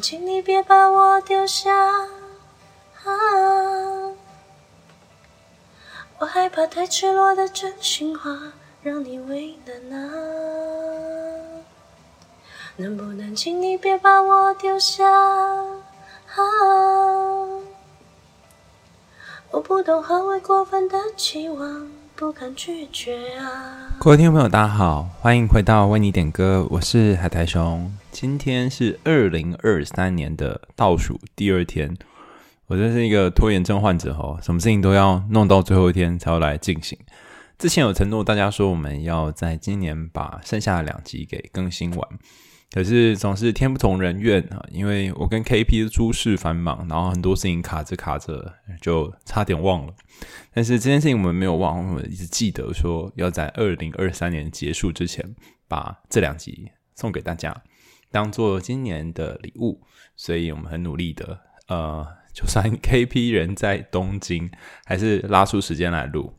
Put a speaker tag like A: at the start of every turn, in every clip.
A: 请你别把我丢下？啊，我害怕太赤裸的真心话让你为难啊！能不能请你别把我丢下？啊，我不懂何为过分的期望。不敢拒绝啊！
B: 各位听众朋友，大家好，欢迎回到为你点歌，我是海苔熊。今天是二零二三年的倒数第二天，我真是一个拖延症患者哦，什么事情都要弄到最后一天才要来进行。之前有承诺大家说，我们要在今年把剩下的两集给更新完。可是总是天不从人愿啊，因为我跟 KP 的诸事繁忙，然后很多事情卡着卡着，就差点忘了。但是这件事情我们没有忘，我们一直记得说要在二零二三年结束之前把这两集送给大家，当做今年的礼物。所以我们很努力的，呃，就算 KP 人在东京，还是拉出时间来录。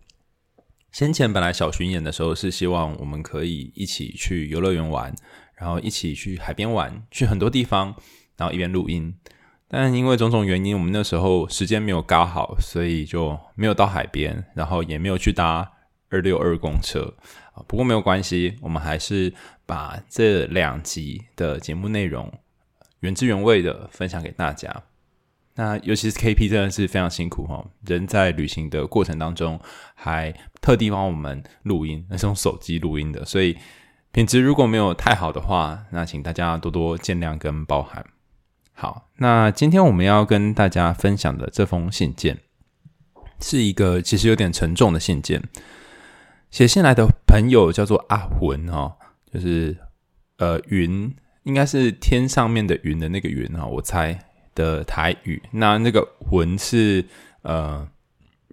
B: 先前本来小巡演的时候是希望我们可以一起去游乐园玩。然后一起去海边玩，去很多地方，然后一边录音。但因为种种原因，我们那时候时间没有搞好，所以就没有到海边，然后也没有去搭二六二公车。不过没有关系，我们还是把这两集的节目内容原汁原味的分享给大家。那尤其是 KP 真的是非常辛苦哈，人在旅行的过程当中还特地帮我们录音，那是用手机录音的，所以。品质如果没有太好的话，那请大家多多见谅跟包涵。好，那今天我们要跟大家分享的这封信件，是一个其实有点沉重的信件。写信来的朋友叫做阿魂哦，就是呃云，应该是天上面的云的那个云哈，我猜的台语。那那个魂是呃，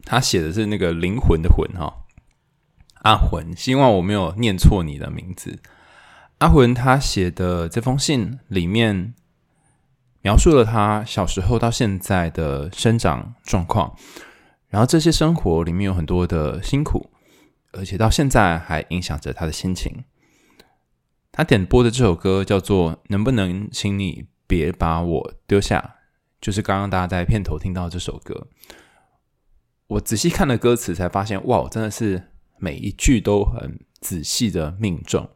B: 他写的是那个灵魂的魂哈。阿魂，希望我没有念错你的名字。阿魂他写的这封信里面，描述了他小时候到现在的生长状况，然后这些生活里面有很多的辛苦，而且到现在还影响着他的心情。他点播的这首歌叫做《能不能请你别把我丢下》，就是刚刚大家在片头听到这首歌。我仔细看了歌词，才发现哇，真的是。每一句都很仔细的命中。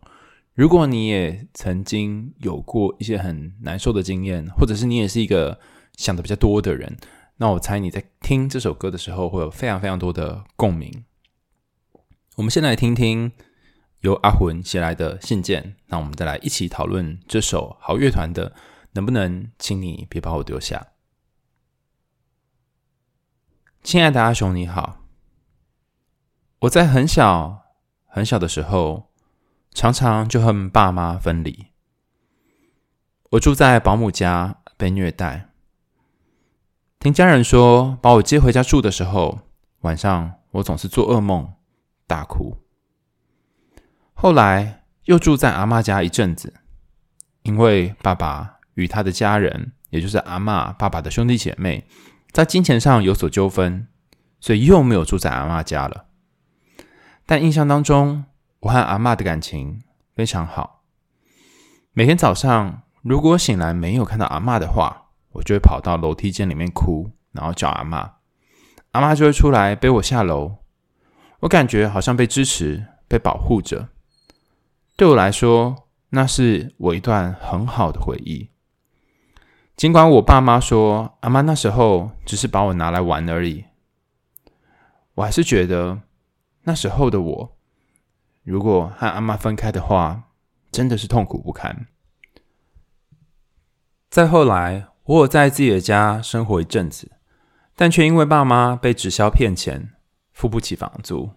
B: 如果你也曾经有过一些很难受的经验，或者是你也是一个想的比较多的人，那我猜你在听这首歌的时候会有非常非常多的共鸣。我们先来听听由阿魂写来的信件，那我们再来一起讨论这首好乐团的《能不能请你别把我丢下》。亲爱的阿雄，你好。我在很小很小的时候，常常就和爸妈分离。我住在保姆家，被虐待。听家人说，把我接回家住的时候，晚上我总是做噩梦，大哭。后来又住在阿嬷家一阵子，因为爸爸与他的家人，也就是阿嬷爸爸的兄弟姐妹，在金钱上有所纠纷，所以又没有住在阿嬷家了。但印象当中，我和阿嬷的感情非常好。每天早上，如果醒来没有看到阿嬷的话，我就会跑到楼梯间里面哭，然后叫阿嬷。阿嬷就会出来背我下楼。我感觉好像被支持、被保护着。对我来说，那是我一段很好的回忆。尽管我爸妈说阿嬷那时候只是把我拿来玩而已，我还是觉得。那时候的我，如果和阿妈分开的话，真的是痛苦不堪。再后来，我有在自己的家生活一阵子，但却因为爸妈被直销骗钱，付不起房租，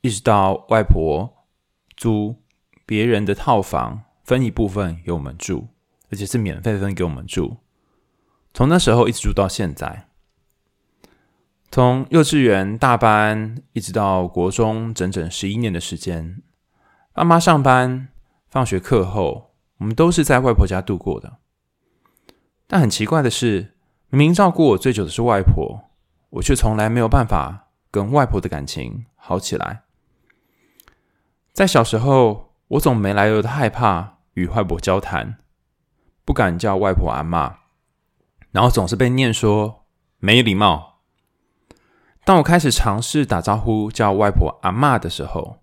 B: 一直到外婆租别人的套房，分一部分给我们住，而且是免费分给我们住。从那时候一直住到现在。从幼稚园大班一直到国中，整整十一年的时间。爸妈上班、放学课后，我们都是在外婆家度过的。但很奇怪的是，明明照顾我最久的是外婆，我却从来没有办法跟外婆的感情好起来。在小时候，我总没来由的害怕与外婆交谈，不敢叫外婆阿嬷，然后总是被念说没礼貌。当我开始尝试打招呼叫外婆阿妈的时候，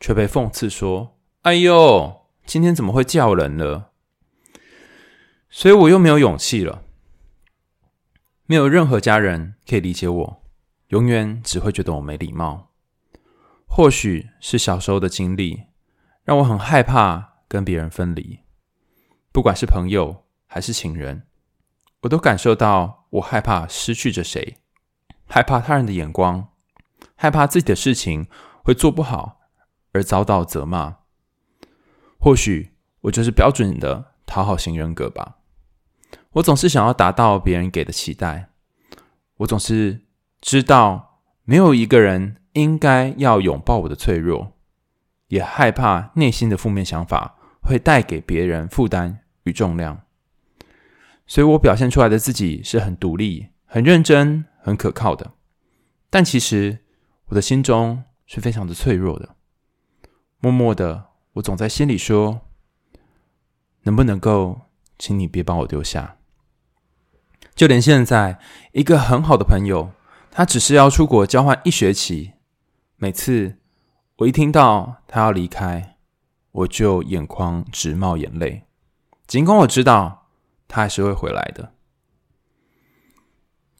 B: 却被讽刺说：“哎呦，今天怎么会叫人了？”所以我又没有勇气了。没有任何家人可以理解我，永远只会觉得我没礼貌。或许是小时候的经历，让我很害怕跟别人分离。不管是朋友还是情人，我都感受到我害怕失去着谁，害怕他人的眼光，害怕自己的事情会做不好而遭到责骂。或许我就是标准的讨好型人格吧。我总是想要达到别人给的期待，我总是知道没有一个人应该要拥抱我的脆弱，也害怕内心的负面想法会带给别人负担与重量，所以我表现出来的自己是很独立、很认真、很可靠的。但其实我的心中是非常的脆弱的。默默的，我总在心里说：能不能够，请你别把我丢下。就连现在，一个很好的朋友，他只是要出国交换一学期，每次我一听到他要离开，我就眼眶直冒眼泪。尽管我知道他还是会回来的。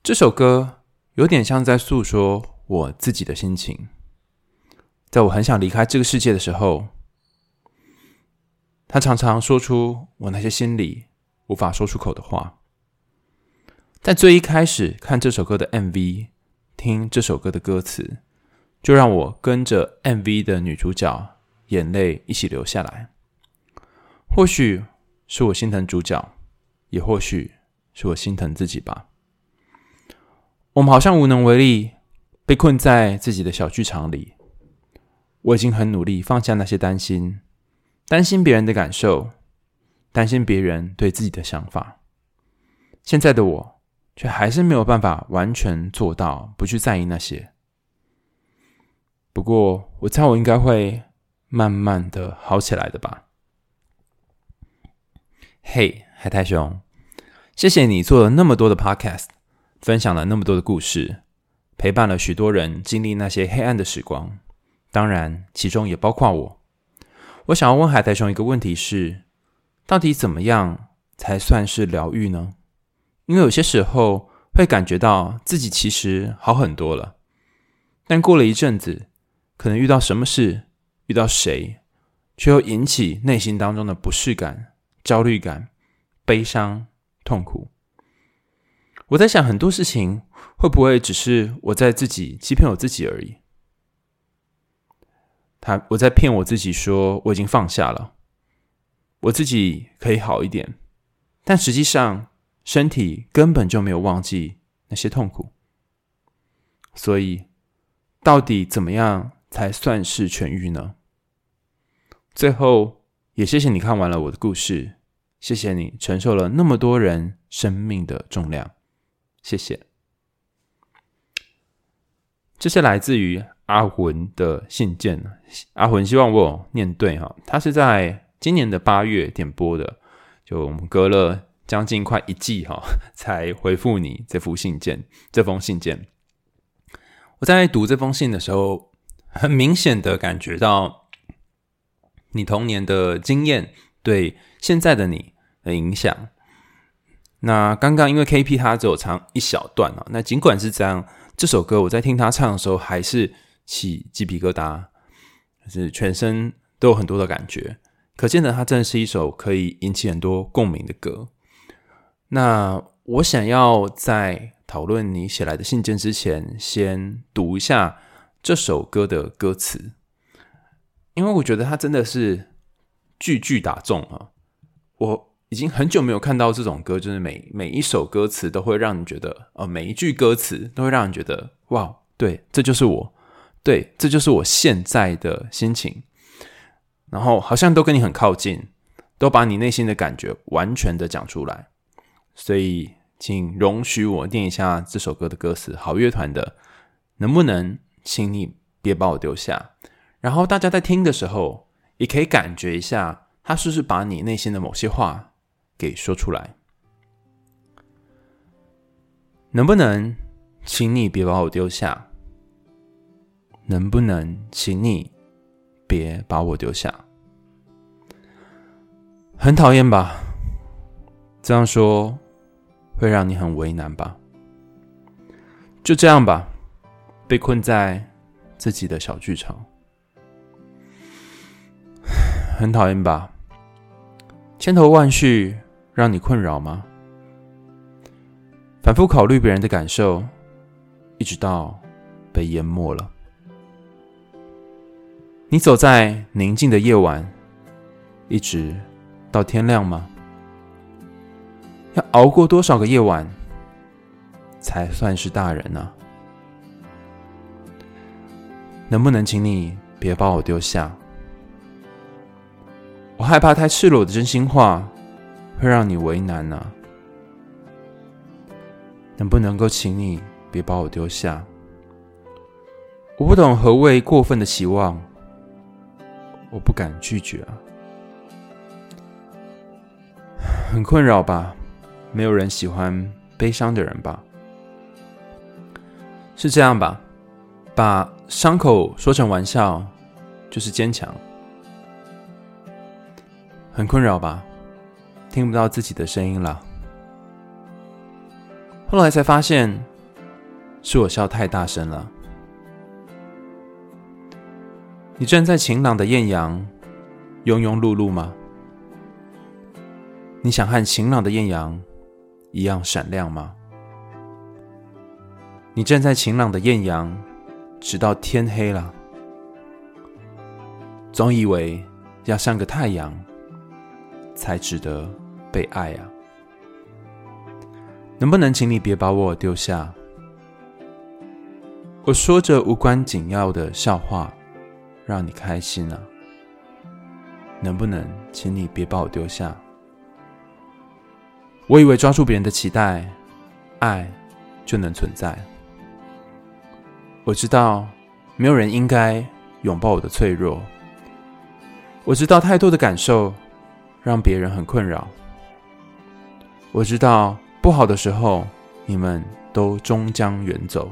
B: 这首歌有点像在诉说我自己的心情。在我很想离开这个世界的时候，他常常说出我那些心里无法说出口的话。在最一开始看这首歌的 MV，听这首歌的歌词，就让我跟着 MV 的女主角眼泪一起流下来。或许。是我心疼主角，也或许是我心疼自己吧。我们好像无能为力，被困在自己的小剧场里。我已经很努力放下那些担心，担心别人的感受，担心别人对自己的想法。现在的我，却还是没有办法完全做到不去在意那些。不过，我猜我应该会慢慢的好起来的吧。嘿，海苔熊，谢谢你做了那么多的 podcast，分享了那么多的故事，陪伴了许多人经历那些黑暗的时光。当然，其中也包括我。我想要问海苔熊一个问题是：到底怎么样才算是疗愈呢？因为有些时候会感觉到自己其实好很多了，但过了一阵子，可能遇到什么事，遇到谁，却又引起内心当中的不适感。焦虑感、悲伤、痛苦，我在想很多事情会不会只是我在自己欺骗我自己而已？他，我在骗我自己说我已经放下了，我自己可以好一点，但实际上身体根本就没有忘记那些痛苦。所以，到底怎么样才算是痊愈呢？最后。也谢谢你看完了我的故事，谢谢你承受了那么多人生命的重量，谢谢。这是来自于阿魂的信件，阿魂希望我念对哈，他是在今年的八月点播的，就我们隔了将近快一季哈，才回复你这封信件，这封信件。我在读这封信的时候，很明显的感觉到。你童年的经验对现在的你的影响。那刚刚因为 KP 他只有唱一小段啊，那尽管是这样，这首歌我在听他唱的时候还是起鸡皮疙瘩，就是全身都有很多的感觉。可见得它真的是一首可以引起很多共鸣的歌。那我想要在讨论你写来的信件之前，先读一下这首歌的歌词。因为我觉得他真的是句句打中啊！我已经很久没有看到这种歌，就是每每一首歌词都会让你觉得，呃，每一句歌词都会让人觉得，哇，对，这就是我，对，这就是我现在的心情。然后好像都跟你很靠近，都把你内心的感觉完全的讲出来。所以，请容许我念一下这首歌的歌词，好乐团的，能不能请你别把我丢下？然后大家在听的时候，也可以感觉一下，他是不是把你内心的某些话给说出来。能不能，请你别把我丢下？能不能，请你别把我丢下？很讨厌吧？这样说会让你很为难吧？就这样吧，被困在自己的小剧场，很讨厌吧？千头万绪让你困扰吗？反复考虑别人的感受，一直到被淹没了。你走在宁静的夜晚，一直到天亮吗？要熬过多少个夜晚，才算是大人呢？能不能请你别把我丢下？我害怕太赤裸的真心话会让你为难呢。能不能够请你别把我丢下？我不懂何谓过分的期望，我不敢拒绝啊。很困扰吧？没有人喜欢悲伤的人吧？是这样吧？把伤口说成玩笑，就是坚强。很困扰吧？听不到自己的声音了。后来才发现，是我笑太大声了。你站在晴朗的艳阳，庸庸碌碌吗？你想和晴朗的艳阳一样闪亮吗？你站在晴朗的艳阳，直到天黑了，总以为要像个太阳，才值得被爱啊！能不能请你别把我丢下？我说着无关紧要的笑话，让你开心啊！能不能请你别把我丢下？我以为抓住别人的期待，爱就能存在。我知道没有人应该拥抱我的脆弱。我知道太多的感受让别人很困扰。我知道不好的时候你们都终将远走。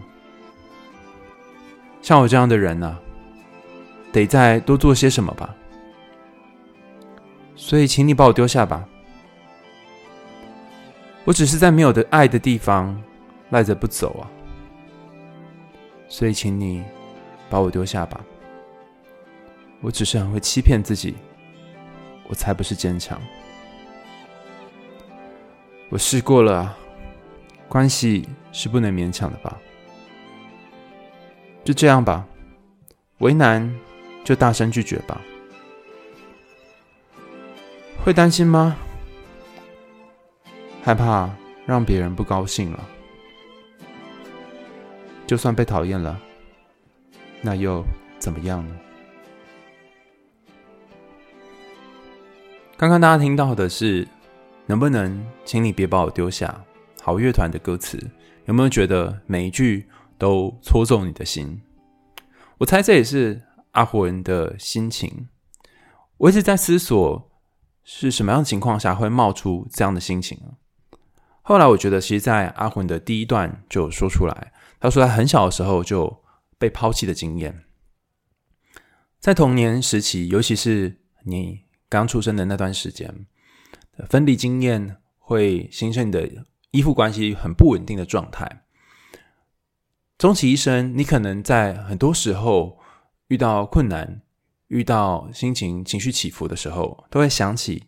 B: 像我这样的人、啊，得再多做些什么吧。所以，请你把我丢下吧。我只是在没有的爱的地方赖着不走啊，所以请你把我丢下吧。我只是很会欺骗自己，我才不是坚强。我试过了，关系是不能勉强的吧？就这样吧，为难就大声拒绝吧。会担心吗？害怕让别人不高兴了，就算被讨厌了，那又怎么样呢？刚刚大家听到的是，能不能请你别把我丢下？好乐团的歌词，有没有觉得每一句都戳中你的心？我猜这也是阿魂的心情。我一直在思索，是什么样的情况下会冒出这样的心情？后来我觉得，其实，在阿魂的第一段就说出来，他说他很小的时候就被抛弃的经验，在童年时期，尤其是你刚出生的那段时间，分离经验会形成你的依附关系很不稳定的状态。终其一生，你可能在很多时候遇到困难、遇到心情情绪起伏的时候，都会想起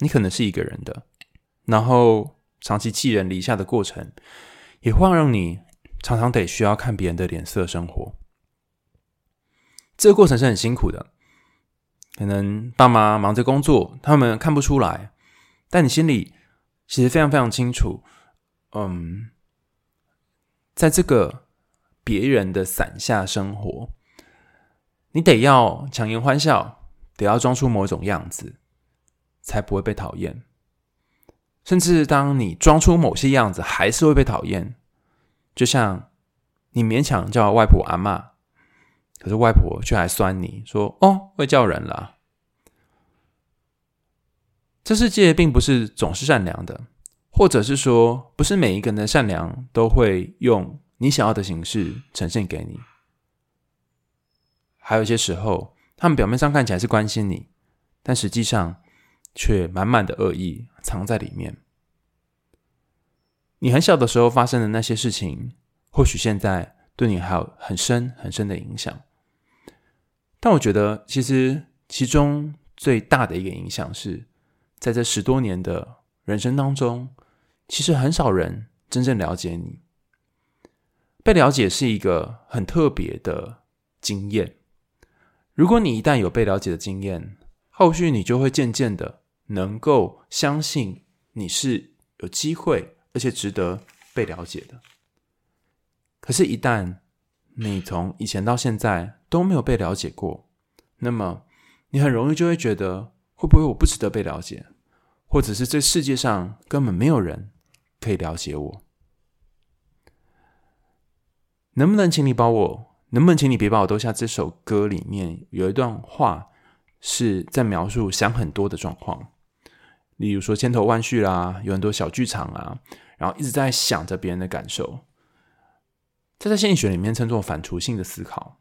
B: 你可能是一个人的，然后。长期寄人篱下的过程，也会让你常常得需要看别人的脸色生活。这个过程是很辛苦的，可能爸妈忙着工作，他们看不出来，但你心里其实非常非常清楚。嗯，在这个别人的伞下生活，你得要强颜欢笑，得要装出某种样子，才不会被讨厌。甚至当你装出某些样子，还是会被讨厌。就像你勉强叫外婆阿嬷，可是外婆却还酸你说：“哦，会叫人了。”这世界并不是总是善良的，或者是说，不是每一个人的善良都会用你想要的形式呈现给你。还有一些时候，他们表面上看起来是关心你，但实际上却满满的恶意藏在里面。你很小的时候发生的那些事情，或许现在对你还有很深很深的影响。但我觉得，其实其中最大的一个影响是，在这十多年的人生当中，其实很少人真正了解你。被了解是一个很特别的经验。如果你一旦有被了解的经验，后续你就会渐渐的能够相信你是有机会，而且值得被了解的。可是，一旦你从以前到现在都没有被了解过，那么你很容易就会觉得，会不会我不值得被了解，或者是这世界上根本没有人可以了解我？能不能请你帮我？能不能请你别把我丢下？这首歌里面有一段话是在描述想很多的状况，例如说千头万绪啦，有很多小剧场啊，然后一直在想着别人的感受。这在心理学里面称作反刍性的思考。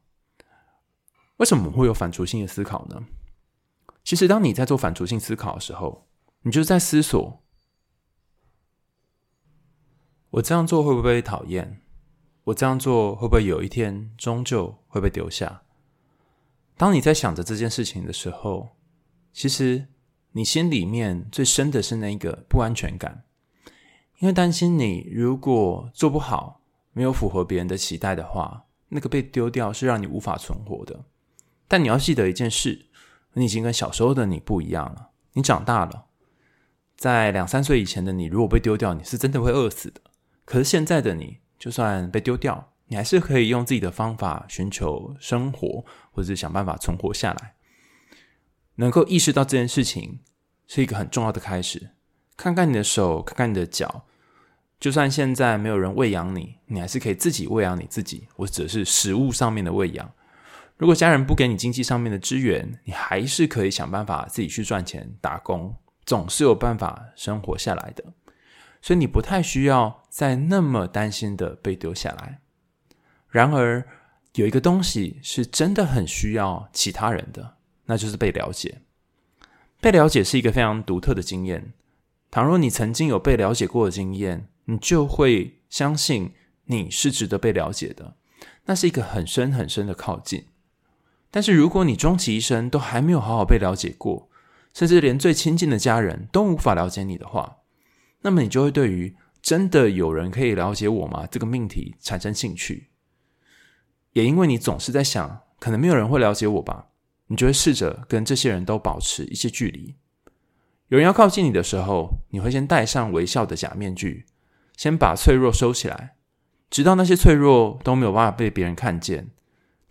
B: 为什么会有反刍性的思考呢？其实，当你在做反刍性思考的时候，你就在思索：我这样做会不会被讨厌？我这样做会不会有一天终究会被丢下？当你在想着这件事情的时候，其实你心里面最深的是那个不安全感，因为担心你如果做不好。没有符合别人的期待的话，那个被丢掉是让你无法存活的。但你要记得一件事，你已经跟小时候的你不一样了，你长大了。在两三岁以前的你，如果被丢掉，你是真的会饿死的。可是现在的你，就算被丢掉，你还是可以用自己的方法寻求生活，或者是想办法存活下来。能够意识到这件事情，是一个很重要的开始。看看你的手，看看你的脚。就算现在没有人喂养你，你还是可以自己喂养你自己。我指的是食物上面的喂养。如果家人不给你经济上面的支援，你还是可以想办法自己去赚钱打工，总是有办法生活下来的。所以你不太需要再那么担心的被丢下来。然而，有一个东西是真的很需要其他人的，那就是被了解。被了解是一个非常独特的经验。倘若你曾经有被了解过的经验，你就会相信你是值得被了解的，那是一个很深很深的靠近。但是如果你终其一生都还没有好好被了解过，甚至连最亲近的家人都无法了解你的话，那么你就会对于真的有人可以了解我吗？这个命题产生兴趣。也因为你总是在想，可能没有人会了解我吧，你就会试着跟这些人都保持一些距离。有人要靠近你的时候，你会先戴上微笑的假面具。先把脆弱收起来，直到那些脆弱都没有办法被别人看见，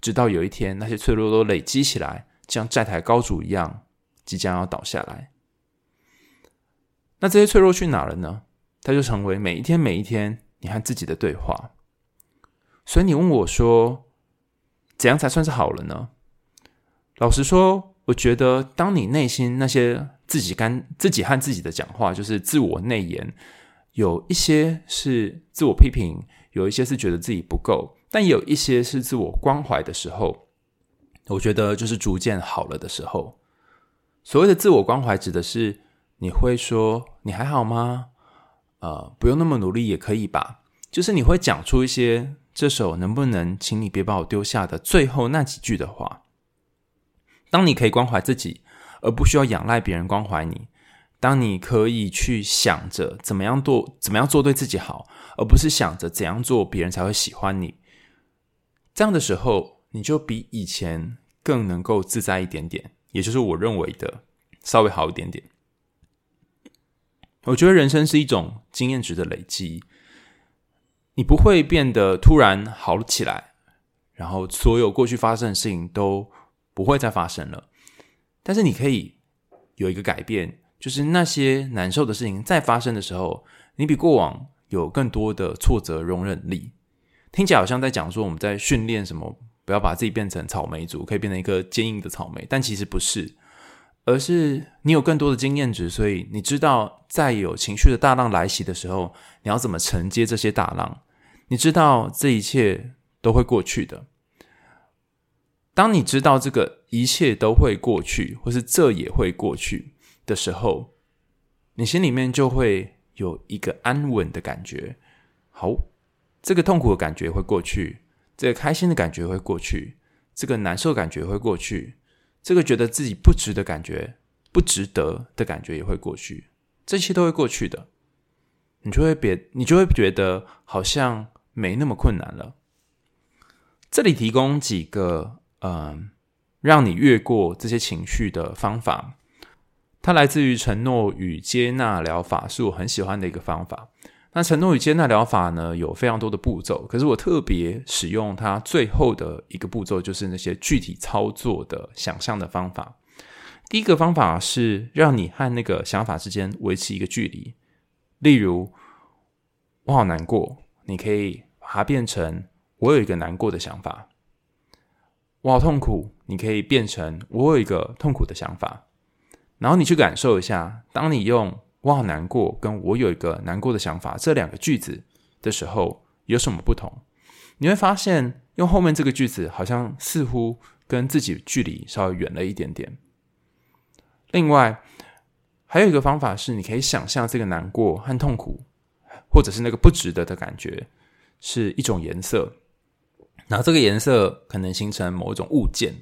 B: 直到有一天那些脆弱都累积起来，像债台高筑一样，即将要倒下来。那这些脆弱去哪了呢？它就成为每一天每一天你和自己的对话。所以你问我说，怎样才算是好了呢？老实说，我觉得当你内心那些自己跟自己和自己的讲话，就是自我内言。有一些是自我批评，有一些是觉得自己不够，但有一些是自我关怀的时候。我觉得就是逐渐好了的时候。所谓的自我关怀，指的是你会说：“你还好吗？呃，不用那么努力也可以吧。”就是你会讲出一些这首能不能请你别把我丢下的最后那几句的话。当你可以关怀自己，而不需要仰赖别人关怀你。当你可以去想着怎么样做，怎么样做对自己好，而不是想着怎样做别人才会喜欢你，这样的时候，你就比以前更能够自在一点点，也就是我认为的稍微好一点点。我觉得人生是一种经验值的累积，你不会变得突然好起来，然后所有过去发生的事情都不会再发生了，但是你可以有一个改变。就是那些难受的事情再发生的时候，你比过往有更多的挫折容忍力。听起来好像在讲说我们在训练什么，不要把自己变成草莓族，可以变成一个坚硬的草莓。但其实不是，而是你有更多的经验值，所以你知道在有情绪的大浪来袭的时候，你要怎么承接这些大浪。你知道这一切都会过去的。当你知道这个一切都会过去，或是这也会过去的时候，你心里面就会有一个安稳的感觉。好，这个痛苦的感觉会过去，这个开心的感觉会过去，这个难受的感觉会过去。这个觉得自己不值的感觉，不值得的感觉也会过去，这些都会过去的，你就会别，你就会觉得好像没那么困难了。这里提供几个嗯、让你越过这些情绪的方法，它来自于承诺与接纳疗法，是我很喜欢的一个方法。那承诺与接纳疗法呢，有非常多的步骤，可是我特别使用它最后的一个步骤，就是那些具体操作的想象的方法。第一个方法是让你和那个想法之间维持一个距离，例如我好难过，你可以把它变成我有一个难过的想法；我好痛苦，你可以变成我有一个痛苦的想法。然后你去感受一下，当你用。我好难过，跟我有一个难过的想法，这两个句子的时候有什么不同？你会发现，用后面这个句子好像似乎跟自己距离稍微远了一点点。另外，还有一个方法是，你可以想象这个难过和痛苦，或者是那个不值得的感觉，是一种颜色。然后这个颜色可能形成某一种物件，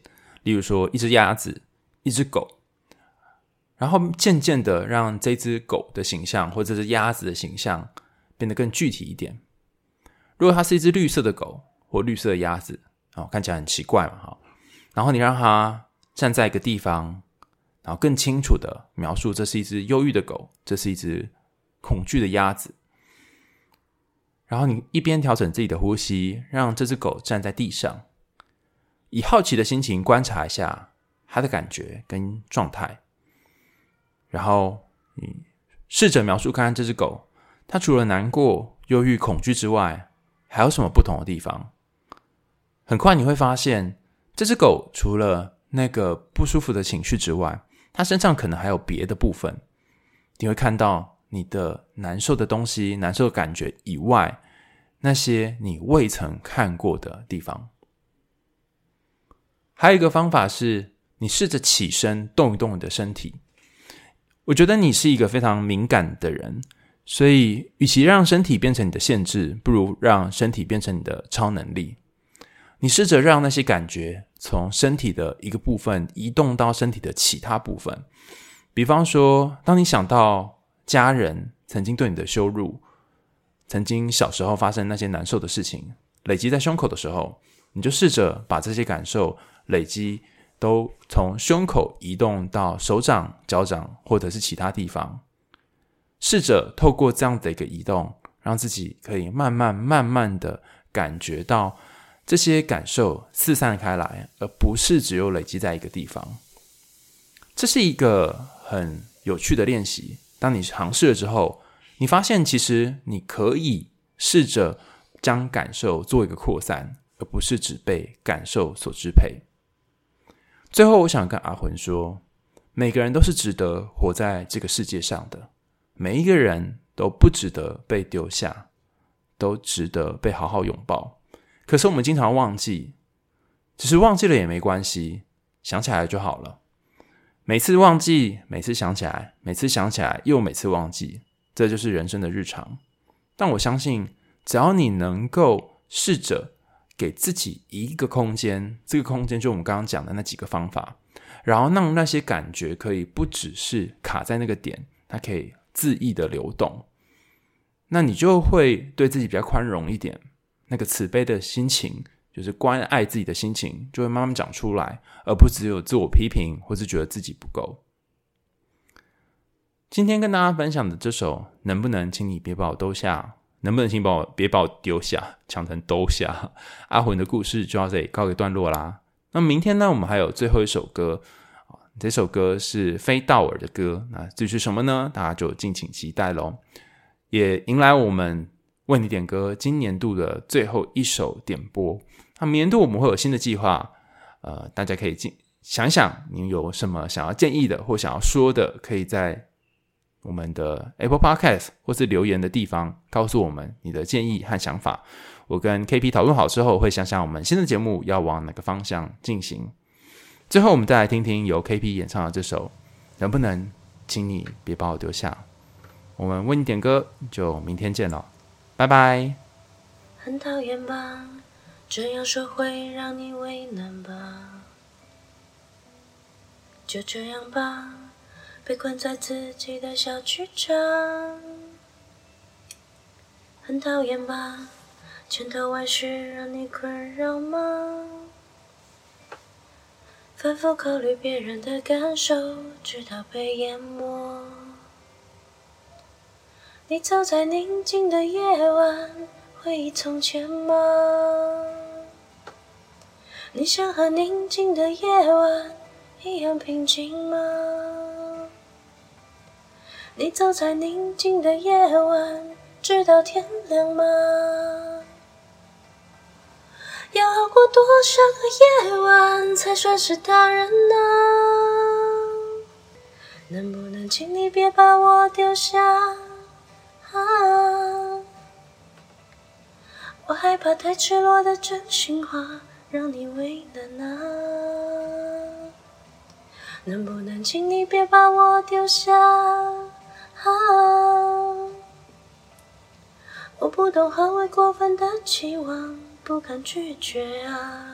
B: 例如说一只鸭子，一只狗。然后渐渐的让这只狗的形象或者这只鸭子的形象变得更具体一点。如果它是一只绿色的狗或绿色的鸭子，哦，看起来很奇怪嘛，哈。然后你让它站在一个地方，然后更清楚的描述这是一只忧郁的狗，这是一只恐惧的鸭子。然后你一边调整自己的呼吸，让这只狗站在地上，以好奇的心情观察一下它的感觉跟状态。然后你试着描述看看这只狗，它除了难过、忧郁、恐惧之外，还有什么不同的地方？很快你会发现，这只狗除了那个不舒服的情绪之外，它身上可能还有别的部分。你会看到你的难受的东西、难受的感觉以外，那些你未曾看过的地方。还有一个方法是，你试着起身动一动你的身体。我觉得你是一个非常敏感的人，所以与其让身体变成你的限制，不如让身体变成你的超能力。你试着让那些感觉从身体的一个部分移动到身体的其他部分。比方说，当你想到家人曾经对你的羞辱，曾经小时候发生那些难受的事情，累积在胸口的时候，你就试着把这些感受累积。都从胸口移动到手掌、脚掌，或者是其他地方，试着透过这样的一个移动，让自己可以慢慢、慢慢的感觉到这些感受四散开来，而不是只有累积在一个地方。这是一个很有趣的练习。当你尝试了之后，你发现其实你可以试着将感受做一个扩散，而不是只被感受所支配。最后，我想跟阿魂说，每个人都是值得活在这个世界上的，每一个人都不值得被丢下，都值得被好好拥抱。可是我们经常忘记，只是忘记了也没关系，想起来就好了。每次忘记，每次想起来，每次想起来又每次忘记，这就是人生的日常。但我相信，只要你能够试着。给自己一个空间，这个空间就我们刚刚讲的那几个方法，然后让那些感觉可以不只是卡在那个点，它可以恣意的流动，那你就会对自己比较宽容一点，那个慈悲的心情，就是关爱自己的心情，就会慢慢长出来，而不只有自我批评或是觉得自己不够。今天跟大家分享的这首，能不能请你别把我丢下？能不能请把我别把我丢下，抢成兜下？阿魂的故事就到这里告一段落啦。那明天呢，我们还有最后一首歌啊，这首歌是菲道尔的歌，那这是什么呢？大家就敬请期待喽。也迎来我们为你点歌今年度的最后一首点播。那明年度我们会有新的计划，呃，大家可以进想想你有什么想要建议的或想要说的，可以在我们的 Apple Podcast 或是留言的地方告诉我们你的建议和想法。我跟 KP 讨论好之后，会想想我们新的节目要往哪个方向进行。最后，我们再来听听由 KP 演唱的这首《能不能，请你别把我丢下》。我们为你点歌，就明天见了，拜拜。
A: 很讨厌吧，这样说会让你为难吧？就这样吧，被困在自己的小剧场。很讨厌吧。千头万绪让你困扰吗？反复考虑别人的感受，直到被淹没。你走在宁静的夜晚，回忆从前吗？你想和宁静的夜晚一样平静吗？你走在宁静的夜晚，直到天亮吗？要熬过多少个夜晚才算是大人呢？能不能请你别把我丢下？啊，我害怕太赤裸的真心话让你为难啊。能不能请你别把我丢下？啊，我不懂何为过分的期望。不敢拒绝啊。